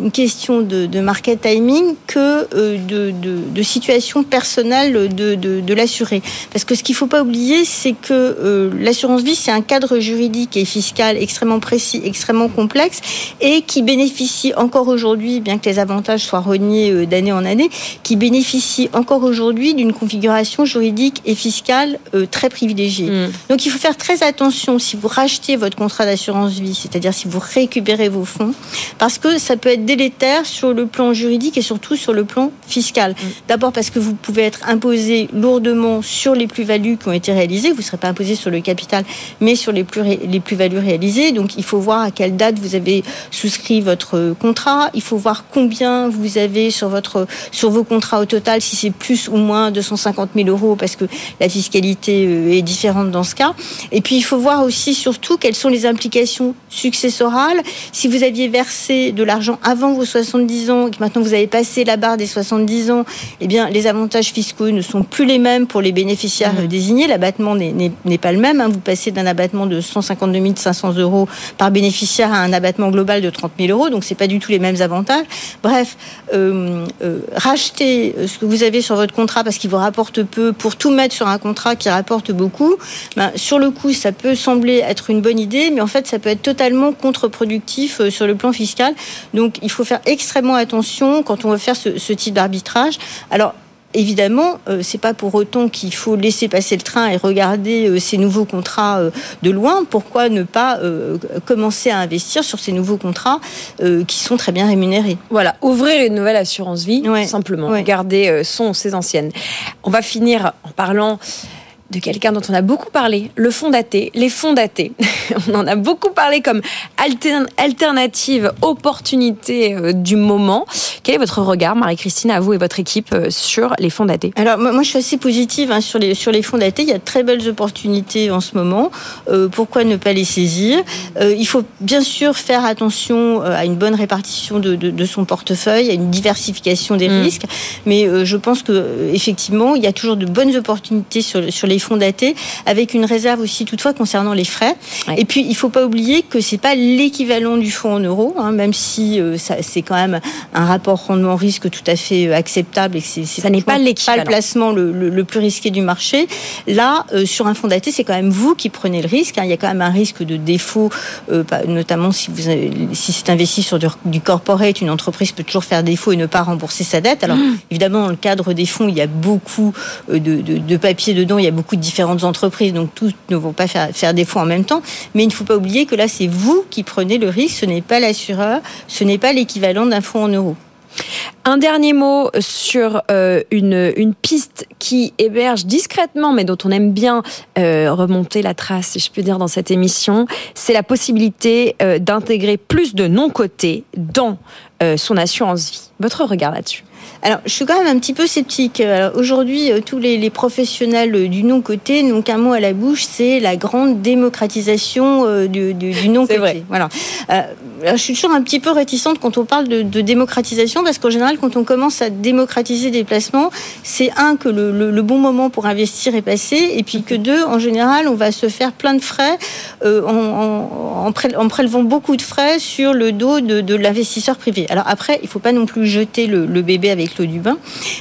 une question de, de, market timing que euh, de, de, de, situation personnelle de, l'assuré. Parce que ce qu'il ne faut pas oublier, c'est que euh, l'assurance vie, c'est un cadre juridique et fiscal extrêmement précis, extrêmement complexe, et qui bénéficie encore aujourd'hui, bien que les avantages soient reniés euh, d'année en année, qui bénéficie encore aujourd'hui d'une configuration juridique et fiscale euh, très privilégiée. Mmh. Donc il faut faire très attention si vous rachetez votre contrat d'assurance vie, c'est-à-dire si vous récupérez vos fonds, parce que ça peut être délétère sur le plan juridique et surtout sur le plan fiscal. Mmh. D'abord parce que vous pouvez être imposé lourdement sur les plus-values qui ont été réalisées, vous ne serez pas imposé sur le capital, mais sur les plus les plus-values réalisées. Donc il faut voir à quelle date vous avez souscrit votre contrat, il faut voir combien vous avez sur votre sur vos contrats au total, si c'est plus ou moins 250 000 euros, parce que la fiscalité euh, est différente dans ce cas. Et puis il faut voir aussi surtout quelles sont les implications successorale. Si vous aviez versé de l'argent avant vos 70 ans et que maintenant vous avez passé la barre des 70 ans, eh bien, les avantages fiscaux ne sont plus les mêmes pour les bénéficiaires mmh. désignés. L'abattement n'est pas le même. Hein. Vous passez d'un abattement de 152 500 euros par bénéficiaire à un abattement global de 30 000 euros. Donc, c'est pas du tout les mêmes avantages. Bref, euh, euh, racheter ce que vous avez sur votre contrat parce qu'il vous rapporte peu pour tout mettre sur un contrat qui rapporte beaucoup, ben, sur le coup, ça peut sembler être une bonne idée, mais en fait, ça peut être totalement contre-productif sur le plan fiscal. Donc, il faut faire extrêmement attention quand on veut faire ce, ce type d'arbitrage. Alors, Évidemment, euh, c'est pas pour autant qu'il faut laisser passer le train et regarder euh, ces nouveaux contrats euh, de loin. Pourquoi ne pas euh, commencer à investir sur ces nouveaux contrats euh, qui sont très bien rémunérés? Voilà, ouvrir une nouvelle assurance vie, ouais. simplement. Ouais. Garder euh, son ses anciennes. On va finir en parlant de quelqu'un dont on a beaucoup parlé, le fonds daté, les fonds datés. on en a beaucoup parlé comme altern alternative, opportunité euh, du moment. Quel est votre regard, Marie-Christine, à vous et votre équipe sur les fonds datés Alors moi, je suis assez positive hein, sur les sur les fonds datés. Il y a de très belles opportunités en ce moment. pourquoi ne pas les saisir? Il faut bien sûr faire attention à une bonne répartition de, de, son portefeuille, à une diversification des mm. risques. Mais je pense que effectivement, il y a toujours de bonnes opportunités sur, sur les fonds datés, avec une réserve aussi toutefois concernant les frais. Et puis, il ne faut pas oublier que c'est pas l'équivalent du fonds en euros, hein, même si euh, c'est quand même un rapport rendement-risque tout à fait euh, acceptable et que c'est ça n'est pas, pas le placement le, le, plus risqué du marché. Là, euh, sur un fonds daté, c'est quand même vous qui prenez le risque. Hein. Il y a quand même un risque de défaut, notamment si vous si c'est investi sur du, corporate, une entreprise peut toujours faire défaut et ne pas rembourser sa dette. Alors, mmh. évidemment, dans le cadre des fonds, il y a beaucoup de, de, de papier dedans, il y a beaucoup différentes entreprises, donc toutes ne vont pas faire, faire défaut en même temps. Mais il ne faut pas oublier que là, c'est vous qui prenez le risque, ce n'est pas l'assureur, ce n'est pas l'équivalent d'un fonds en euros. Un dernier mot sur euh, une, une, piste qui héberge discrètement, mais dont on aime bien euh, remonter la trace, si je peux dire, dans cette émission, c'est la possibilité euh, d'intégrer plus de non-cotés dans son assurance vie. Votre regard là-dessus alors, je suis quand même un petit peu sceptique. Aujourd'hui, tous les, professionnels du non-côté n'ont qu'un mot à la bouche, c'est la grande démocratisation du, du non-côté. Voilà je suis toujours un petit peu réticente quand on parle de, démocratisation, parce qu'en général, quand on commence à démocratiser des placements, c'est un que le, bon moment pour investir est passé, et puis que deux, en général, on va se faire plein de frais euh, en, en, prélevant beaucoup de frais sur le dos de, l'investisseur privé. Alors après, il ne faut pas non plus jeter le, bébé avec l'eau du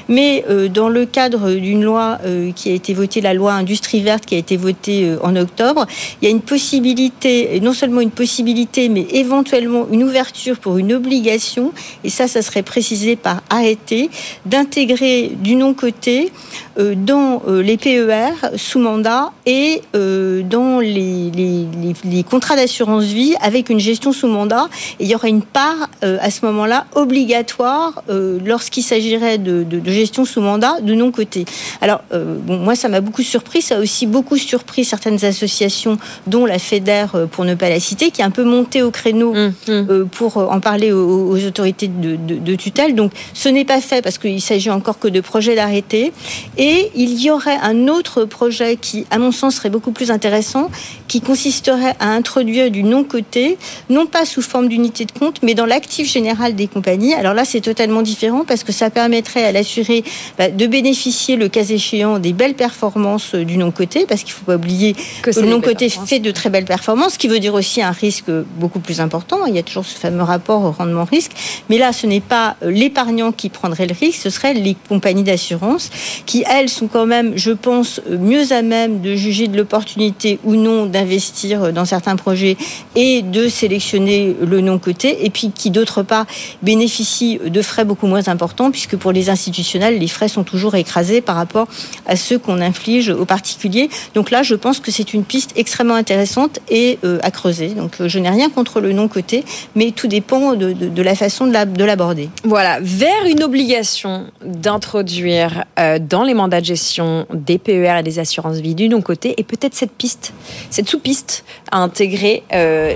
mais euh, dans le cadre d'une loi euh, qui a été votée, la loi Industrie verte qui a été votée en octobre, il y a une possibilité, non seulement une possibilité, mais éventuellement une ouverture pour une obligation, et ça, ça serait précisé par arrêté, d'intégrer du non-côté euh, dans euh, les PER sous mandat et euh, dans les, les, contrats d'assurance vie avec une gestion sous mandat. Et il y aura une part à ce moment-là obligatoire lorsqu'il s'agirait de, de, gestion sous mandat de non-côté. Alors, bon, moi, ça m'a beaucoup surpris. Ça a aussi beaucoup surpris certaines associations, dont la FEDER, pour ne pas la citer, qui est un peu montée au créneau mmh. Euh, pour en parler aux, autorités de, tutelle. Donc ce n'est pas fait parce qu'il s'agit encore que de projets d'arrêté. Et il y aurait un autre projet qui, à mon sens, serait beaucoup plus intéressant, qui consisterait à introduire du non-côté, non pas sous forme d'unité de compte, mais dans l'actif général des compagnies. Alors là, c'est totalement différent parce que ça permettrait à l'assuré bah, de bénéficier, le cas échéant, des belles performances du non-côté, parce qu'il ne faut pas oublier que, le non-côté fait de très belles performances, ce qui veut dire aussi un risque beaucoup plus important. Il y a toujours ce fameux rapport au rendement-risque. Mais là, ce n'est pas euh, l'épargnant qui prendrait le risque, ce seraient les compagnies d'assurance qui, elles, sont quand même, je pense, euh, mieux à même de juger de l'opportunité ou non d'investir euh, dans certains projets et de sélectionner le non-coté. Et puis qui, d'autre part, bénéficient de frais beaucoup moins importants, puisque pour les institutionnels, les frais sont toujours écrasés par rapport à ceux qu'on inflige aux particuliers. Donc là, je pense que c'est une piste extrêmement intéressante et à creuser. Donc je n'ai rien contre le non-coté, mais tout dépend de, la façon de l'aborder. voilà, vers une obligation d'introduire euh, dans les mandats de gestion des PER et des assurances vie du non-côté, et peut-être cette piste, cette sous-piste à intégrer euh,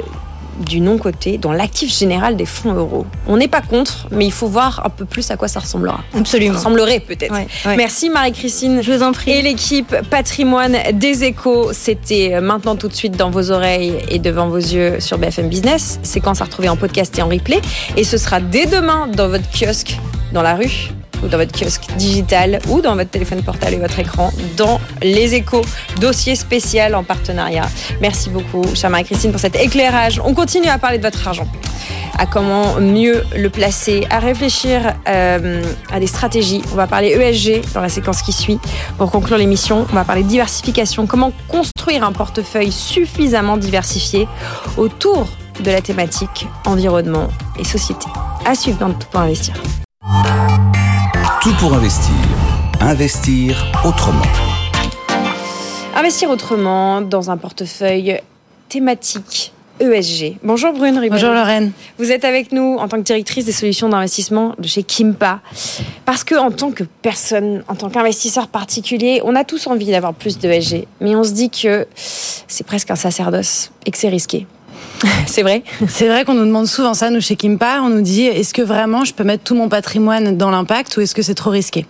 du non-côté dans l'actif général des fonds euros. On n'est pas contre, mais il faut voir un peu plus à quoi ça ressemblera. Absolument. Ça ressemblerait peut-être. Merci Marie-Christine. Je vous en prie. Et l'équipe patrimoine des échos, c'était maintenant tout de suite dans vos oreilles et devant vos yeux sur BFM Business. Séquence à retrouver en podcast et en replay. Et ce sera dès demain dans votre kiosque dans la rue ou dans votre kiosque digital ou dans votre téléphone portable et votre écran dans les échos. Dossier spécial en partenariat. Merci beaucoup, chère Marie-Christine, pour cet éclairage. On continue à parler de votre argent à comment mieux le placer, à réfléchir euh, à des stratégies. On va parler ESG dans la séquence qui suit. Pour conclure l'émission, on va parler diversification, comment construire un portefeuille suffisamment diversifié autour de la thématique environnement et société. À suivre dans Tout pour investir. Tout pour investir. Investir autrement. Investir autrement dans un portefeuille thématique ESG. Bonjour Brune Bonjour Lorraine. Vous êtes avec nous en tant que directrice des solutions d'investissement de chez Kimpa. Parce que en tant que personne, en tant qu'investisseur particulier, on a tous envie d'avoir plus d'ESG. Mais on se dit que c'est presque un sacerdoce et que c'est risqué. C'est vrai C'est vrai qu'on nous demande souvent ça, nous, chez Kimpa. On nous dit, est-ce que vraiment je peux mettre tout mon patrimoine dans l'impact ou est-ce que c'est trop risqué?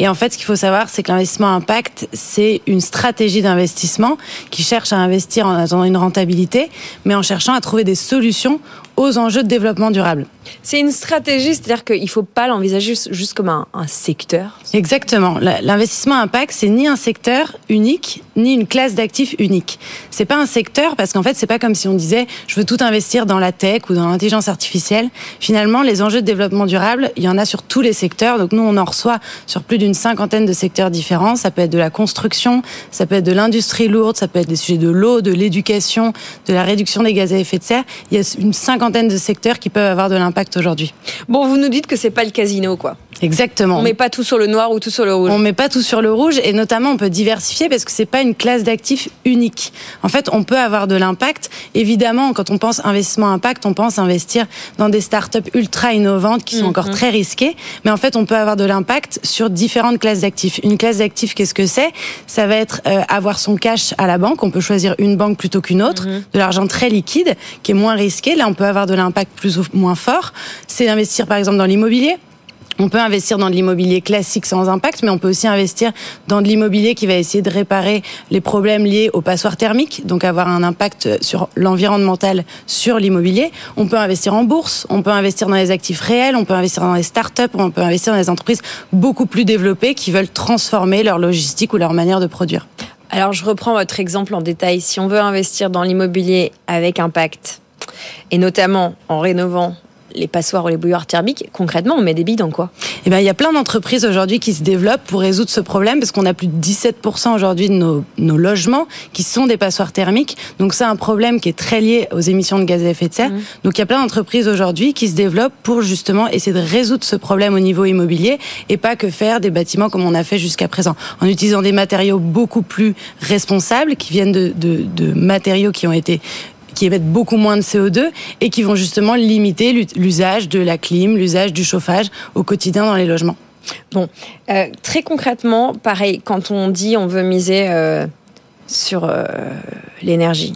Et en fait, ce qu'il faut savoir, c'est que l'investissement impact, c'est une stratégie d'investissement qui cherche à investir en attendant une rentabilité, mais en cherchant à trouver des solutions aux enjeux de développement durable. C'est une stratégie, c'est-à-dire qu'il ne faut pas l'envisager juste comme un, un secteur Exactement. L'investissement impact, c'est ni un secteur unique, ni une classe d'actifs unique. C'est pas un secteur parce qu'en fait, c'est pas comme si on disait je veux tout investir dans la tech ou dans l'intelligence artificielle. Finalement, les enjeux de développement durable, il y en a sur tous les secteurs. Donc nous, on en reçoit sur plus d'une cinquantaine de secteurs différents. Ça peut être de la construction, ça peut être de l'industrie lourde, ça peut être des sujets de l'eau, de l'éducation, de la réduction des gaz à effet de serre. Il y a une cinquantaine de secteurs qui peuvent avoir de l'impact aujourd'hui. Bon, vous nous dites que c'est pas le casino, quoi. Exactement. On met pas tout sur le noir ou tout sur le rouge. On met pas tout sur le rouge et notamment on peut diversifier parce que c'est pas une classe d'actifs unique. En fait, on peut avoir de l'impact. Évidemment, quand on pense investissement impact, on pense investir dans des startups ultra innovantes qui sont encore Mhm. très risquées. Mais en fait, on peut avoir de l'impact sur différentes classes d'actifs. Une classe d'actifs, qu'est-ce que c'est? Ça va être euh, avoir son cash à la banque. On peut choisir une banque plutôt qu'une autre. De l'argent très liquide qui est moins risqué. Là, on peut avoir de l'impact plus ou moins fort. C'est investir par exemple dans l'immobilier. On peut investir dans de l'immobilier classique sans impact, mais on peut aussi investir dans de l'immobilier qui va essayer de réparer les problèmes liés aux passoires thermiques, donc avoir un impact sur l'environnemental sur l'immobilier. On peut investir en bourse, on peut investir dans les actifs réels, on peut investir dans les startups, on peut investir dans des entreprises beaucoup plus développées qui veulent transformer leur logistique ou leur manière de produire. Alors, je reprends votre exemple en détail. Si on veut investir dans l'immobilier avec impact, et notamment en rénovant les passoires ou les bouilloires thermiques, concrètement, on met des billes dans quoi Eh ben, il y a plein d'entreprises aujourd'hui qui se développent pour résoudre ce problème parce qu'on a plus de 17% aujourd'hui de nos, nos, logements qui sont des passoires thermiques. Donc c'est un problème qui est très lié aux émissions de gaz à effet de serre. Mmh. Donc il y a plein d'entreprises aujourd'hui qui se développent pour justement essayer de résoudre ce problème au niveau immobilier et pas que faire des bâtiments comme on a fait jusqu'à présent, en utilisant des matériaux beaucoup plus responsables qui viennent de, de, de matériaux qui ont été qui émettent beaucoup moins de CO2 et qui vont justement limiter l'usage de la clim, l'usage du chauffage au quotidien dans les logements. Bon, euh, très concrètement, pareil, quand on dit on veut miser euh, sur euh, l'énergie,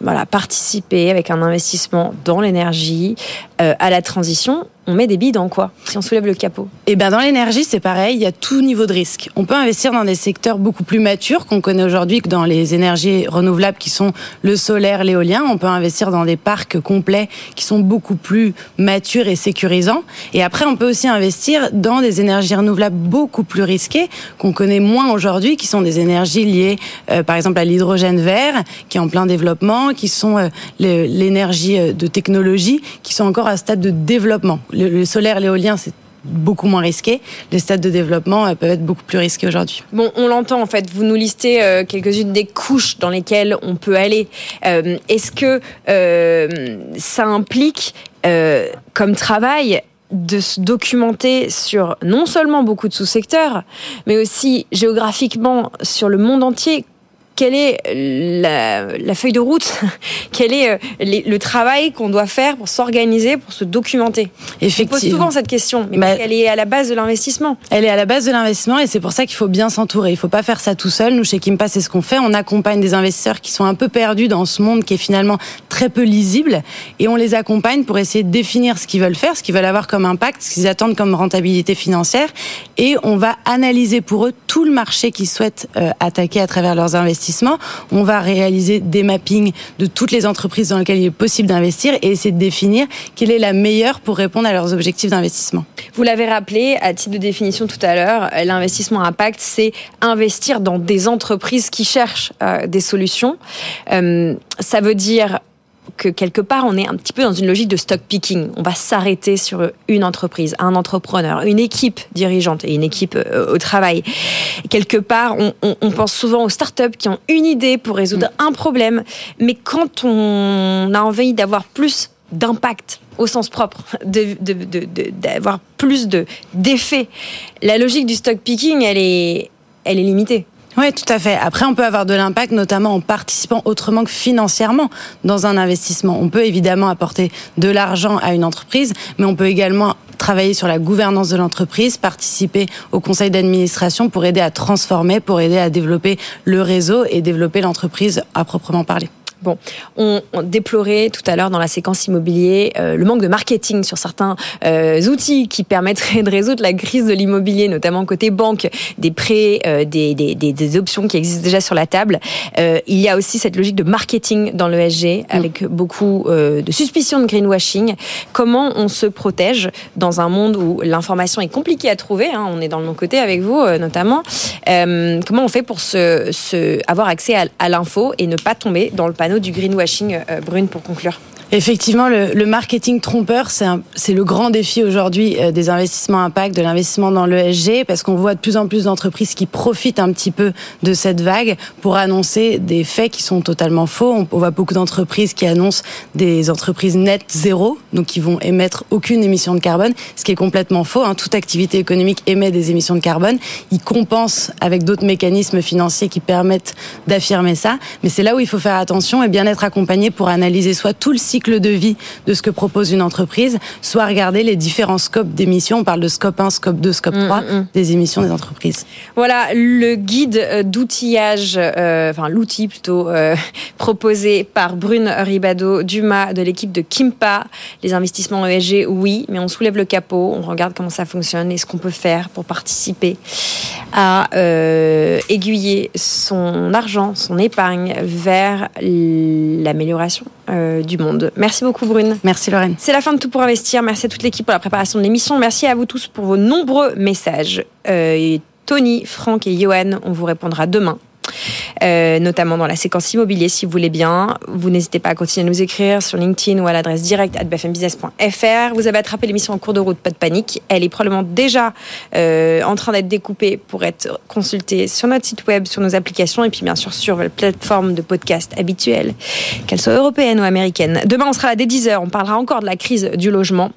voilà, participer avec un investissement dans l'énergie, à la transition, on met des billes dans quoi Si on soulève le capot? Eh ben dans l'énergie, c'est pareil, il y a tout niveau de risque. On peut investir dans des secteurs beaucoup plus matures qu'on connaît aujourd'hui que dans les énergies renouvelables qui sont le solaire, l'éolien. On peut investir dans des parcs complets qui sont beaucoup plus matures et sécurisants. Et après, on peut aussi investir dans des énergies renouvelables beaucoup plus risquées qu'on connaît moins aujourd'hui, qui sont des énergies liées, euh, par exemple, à l'hydrogène vert, qui est en plein développement, qui sont euh, l'énergie de technologie, qui sont encore à stade de développement le, solaire, l'éolien, c'est beaucoup moins risqué. Les stades de développement euh, peuvent être beaucoup plus risqués aujourd'hui. Bon, on l'entend en fait. Vous nous listez euh, quelques-unes des couches dans lesquelles on peut aller. Euh, Est-ce que ça implique comme travail de se documenter sur non seulement beaucoup de sous-secteurs, mais aussi géographiquement sur le monde entier quelle est la, la, feuille de route Quel est euh, les, le travail qu'on doit faire pour s'organiser, pour se documenter? Je pose souvent cette question, mais bah, elle est à la base de l'investissement. Elle est à la base de l'investissement et c'est pour ça qu'il faut bien s'entourer. Il ne faut pas faire ça tout seul. Nous, chez Kimpa, c'est ce qu'on fait. On accompagne des investisseurs qui sont un peu perdus dans ce monde qui est finalement très peu lisible et on les accompagne pour essayer de définir ce qu'ils veulent faire, ce qu'ils veulent avoir comme impact, ce qu'ils attendent comme rentabilité financière et on va analyser pour eux tout le marché qu'ils souhaitent euh, attaquer à travers leurs investissements on va réaliser des mappings de toutes les entreprises dans lesquelles il est possible d'investir et essayer de définir quelle est la meilleure pour répondre à leurs objectifs d'investissement. Vous l'avez rappelé à titre de définition tout à l'heure, l'investissement impact, c'est investir dans des entreprises qui cherchent euh, des solutions. Euh, ça veut dire que quelque part, on est un petit peu dans une logique de stock picking. On va s'arrêter sur une entreprise, un entrepreneur, une équipe dirigeante et une équipe euh, au travail. Quelque part, on, on, on, pense souvent aux startups qui ont une idée pour résoudre un problème, mais quand on a envie d'avoir plus d'impact au sens propre, d'avoir plus d'effets, la logique du stock picking, elle est, elle est limitée. Oui, tout à fait. Après, on peut avoir de l'impact, notamment en participant autrement que financièrement dans un investissement. On peut évidemment apporter de l'argent à une entreprise, mais on peut également travailler sur la gouvernance de l'entreprise, participer au conseil d'administration pour aider à transformer, pour aider à développer le réseau et développer l'entreprise à proprement parler. Bon, on, déplorait tout à l'heure dans la séquence immobilier le manque de marketing sur certains outils qui permettraient de résoudre la crise de l'immobilier, notamment côté banque, des prêts, des, des, des, des, options qui existent déjà sur la table. il y a aussi cette logique de marketing dans l'ESG mm. avec beaucoup de suspicion de greenwashing. Comment on se protège dans un monde où l'information est compliquée à trouver hein, On est dans le bon côté avec vous notamment. comment on fait pour se, se avoir accès à, à l'info et ne pas tomber dans le panneau du greenwashing, euh, Brune, pour conclure Effectivement, le, le marketing trompeur, c'est le grand défi aujourd'hui euh, des investissements impact, de l'investissement dans l'ESG, parce qu'on voit de plus en plus d'entreprises qui profitent un petit peu de cette vague pour annoncer des faits qui sont totalement faux. On, voit beaucoup d'entreprises qui annoncent des entreprises net zéro, donc qui vont émettre aucune émission de carbone, ce qui est complètement faux. Hein. Toute activité économique émet des émissions de carbone. Ils compensent avec d'autres mécanismes financiers qui permettent d'affirmer ça. Mais c'est là où il faut faire attention et bien être accompagné pour analyser soit tout le cycle cycle de vie de ce que propose une entreprise, soit regarder les différents scopes d'émissions. On parle de scope 1, scope 2, scope 3 mm, mm, mm. des émissions des entreprises. Voilà le guide euh, d'outillage, euh, enfin l'outil plutôt, euh, proposé par Brune Ribado Dumas de l'équipe de Kimpa. Les investissements ESG, oui, mais on soulève le capot, on regarde comment ça fonctionne et ce qu'on peut faire pour participer à aiguiller son argent, son épargne vers l'amélioration du monde. Merci beaucoup Brune. Merci Lorraine. C'est la fin de Tout pour investir. Merci à toute l'équipe pour la préparation de l'émission. Merci à vous tous pour vos nombreux messages. Euh, Tony, Franck et Johan, on vous répondra demain euh, notamment dans la séquence immobilier si vous voulez bien. Vous n'hésitez pas à continuer à nous écrire sur LinkedIn ou à l'adresse directe bfmbusiness.fr. Vous avez attrapé l'émission en cours de route, pas de panique. Elle est probablement déjà euh, en train d'être découpée pour être consultée sur notre site web, sur nos applications et puis bien sûr sur les plateformes de podcast habituelles, qu'elles soient européennes ou américaines. Demain, on sera là dès 10h. On parlera encore de la crise du logement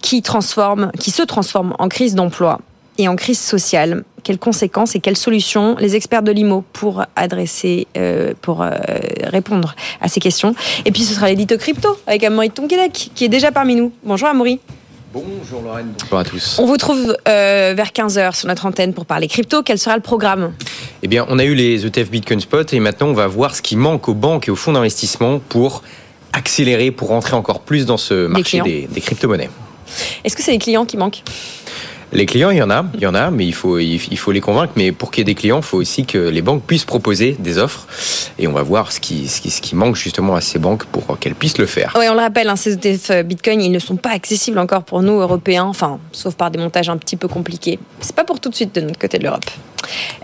qui transforme, qui se transforme en crise d'emploi et en crise sociale quelles conséquences et quelles solutions les experts de l'IMO pour adresser, euh, pour euh, répondre à ces questions. Et puis ce sera l'édito crypto avec Amaury Tonquédec qui est déjà parmi nous. Bonjour Amaury. Bonjour Lorraine, bonjour à tous. On vous trouve euh, vers 15h sur notre antenne pour parler crypto. Quel sera le programme? Eh bien, on a eu les ETF Bitcoin Spot et maintenant on va voir ce qui manque aux banques et aux fonds d'investissement pour accélérer, pour rentrer encore plus dans ce marché des, des crypto-monnaies. Est-ce que c'est les clients qui manquent? Les clients, il y en a, il y en a, mais il faut, il faut les convaincre. Mais pour qu'il y ait des clients, il faut aussi que les banques puissent proposer des offres. Et on va voir ce qui, ce qui, ce qui manque justement à ces banques pour qu'elles puissent le faire. Oui, on le rappelle, hein, ces ETF euh, Bitcoin, ils ne sont pas accessibles encore pour nous, Européens, enfin, sauf par des montages un petit peu compliqués. C'est pas pour tout de suite de notre côté de l'Europe.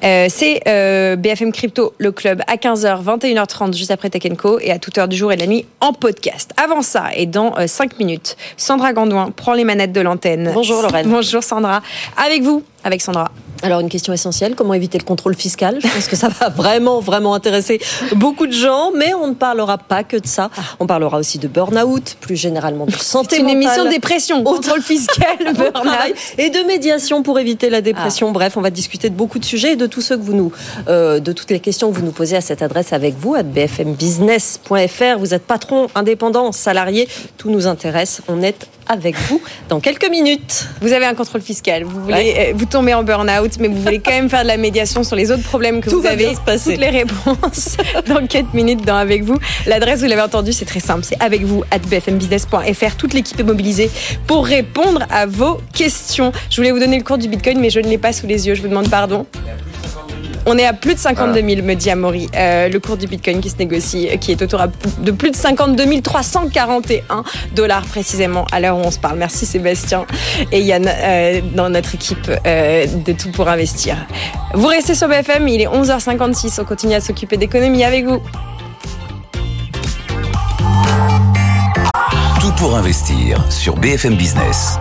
Euh, c'est euh, BFM Crypto, le club, à 15h, 21h30, juste après Tech Co, et à toute heure du jour et de la nuit en podcast. Avant ça, et dans 5 minutes, Sandra Gandouin prend les manettes de l'antenne. Bonjour Lorraine. Bonjour Sandra. Avec vous, avec Sandra. Alors une question essentielle, comment éviter le contrôle fiscal? Je pense que ça va vraiment, vraiment intéresser beaucoup de gens, mais on ne parlera pas que de ça. On parlera aussi de burn-out, plus généralement de santé C'est une émission de dépression, contrôle fiscal, burn-out. Et de médiation pour éviter la dépression. Ah. Bref, on va discuter de beaucoup de sujets et de tous ceux que vous nous, euh, de toutes les questions que vous nous posez à cette adresse avec vous, à bfmbusiness.fr. Vous êtes patron, indépendant, salarié, tout nous intéresse. On est avec vous dans quelques minutes. Vous avez un contrôle fiscal, vous voulez, euh, vous tombez en burn-out, mais vous voulez quand même faire de la médiation sur les autres problèmes que vous avez. Toutes les réponses dans 4 minutes dans Avec vous. L'adresse, vous l'avez entendu, c'est très simple. C'est avec vous at bfmbusiness.fr. Toute l'équipe est mobilisée pour répondre à vos questions. Je voulais vous donner le cours du Bitcoin, mais je ne l'ai pas sous les yeux. Je vous demande pardon. On est à plus de 52 000, me dit Amaury. Euh, le cours du Bitcoin qui se négocie, qui est autour de plus de 52 341 dollars précisément à l'heure où on se parle. Merci Sébastien et Yann euh, dans notre équipe euh, de Tout pour investir. Vous restez sur BFM, il est 11h56. On continue à s'occuper d'économie avec vous. Tout pour investir sur BFM Business.